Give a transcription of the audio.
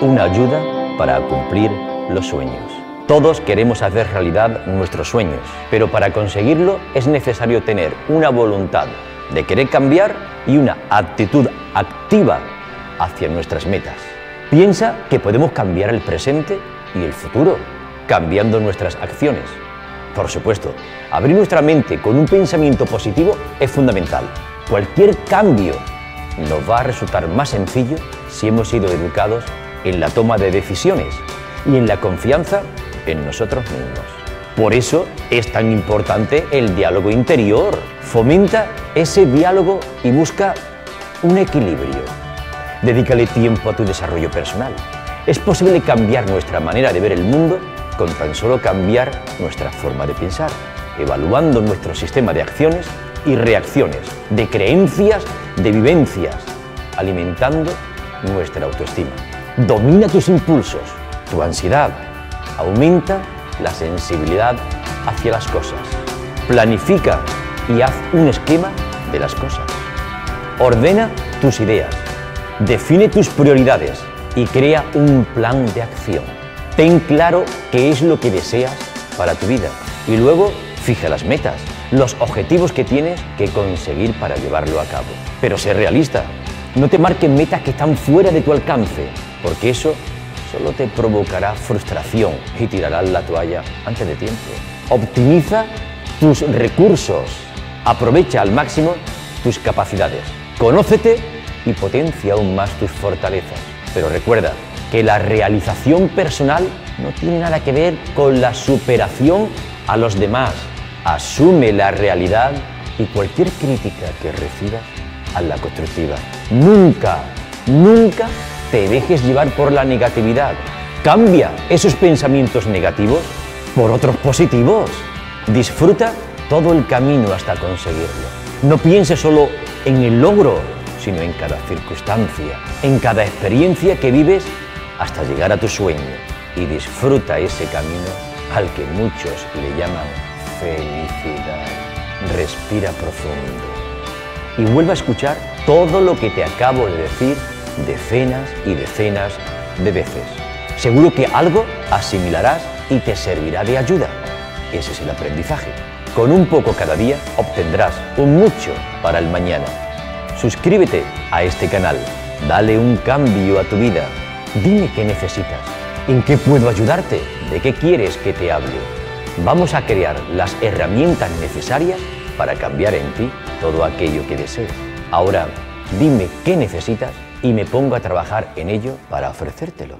una ayuda para cumplir los sueños. Todos queremos hacer realidad nuestros sueños, pero para conseguirlo es necesario tener una voluntad de querer cambiar y una actitud activa hacia nuestras metas. Piensa que podemos cambiar el presente y el futuro, cambiando nuestras acciones. Por supuesto, abrir nuestra mente con un pensamiento positivo es fundamental. Cualquier cambio nos va a resultar más sencillo si hemos sido educados en la toma de decisiones y en la confianza en nosotros mismos. Por eso es tan importante el diálogo interior. Fomenta ese diálogo y busca un equilibrio. Dedícale tiempo a tu desarrollo personal. Es posible cambiar nuestra manera de ver el mundo con tan solo cambiar nuestra forma de pensar, evaluando nuestro sistema de acciones y reacciones, de creencias, de vivencias, alimentando nuestra autoestima. Domina tus impulsos, tu ansiedad, aumenta la sensibilidad hacia las cosas. Planifica y haz un esquema de las cosas. Ordena tus ideas, define tus prioridades y crea un plan de acción. Ten claro qué es lo que deseas para tu vida y luego fija las metas, los objetivos que tienes que conseguir para llevarlo a cabo. Pero sé realista, no te marques metas que están fuera de tu alcance, porque eso solo te provocará frustración y tirarás la toalla antes de tiempo. Optimiza tus recursos, aprovecha al máximo tus capacidades, conócete y potencia aún más tus fortalezas. Pero recuerda que la realización personal no tiene nada que ver con la superación a los demás. Asume la realidad y cualquier crítica que recibas a la constructiva. Nunca, nunca te dejes llevar por la negatividad. Cambia esos pensamientos negativos por otros positivos. Disfruta todo el camino hasta conseguirlo. No pienses solo en el logro, sino en cada circunstancia, en cada experiencia que vives hasta llegar a tu sueño. Y disfruta ese camino al que muchos le llaman felicidad. Respira profundo y vuelve a escuchar todo lo que te acabo de decir decenas y decenas de veces. Seguro que algo asimilarás y te servirá de ayuda. Ese es el aprendizaje. Con un poco cada día obtendrás un mucho para el mañana. Suscríbete a este canal, dale un cambio a tu vida. Dime qué necesitas, en qué puedo ayudarte, de qué quieres que te hable. Vamos a crear las herramientas necesarias para cambiar en ti todo aquello que desees. Ahora, dime qué necesitas y me pongo a trabajar en ello para ofrecértelo.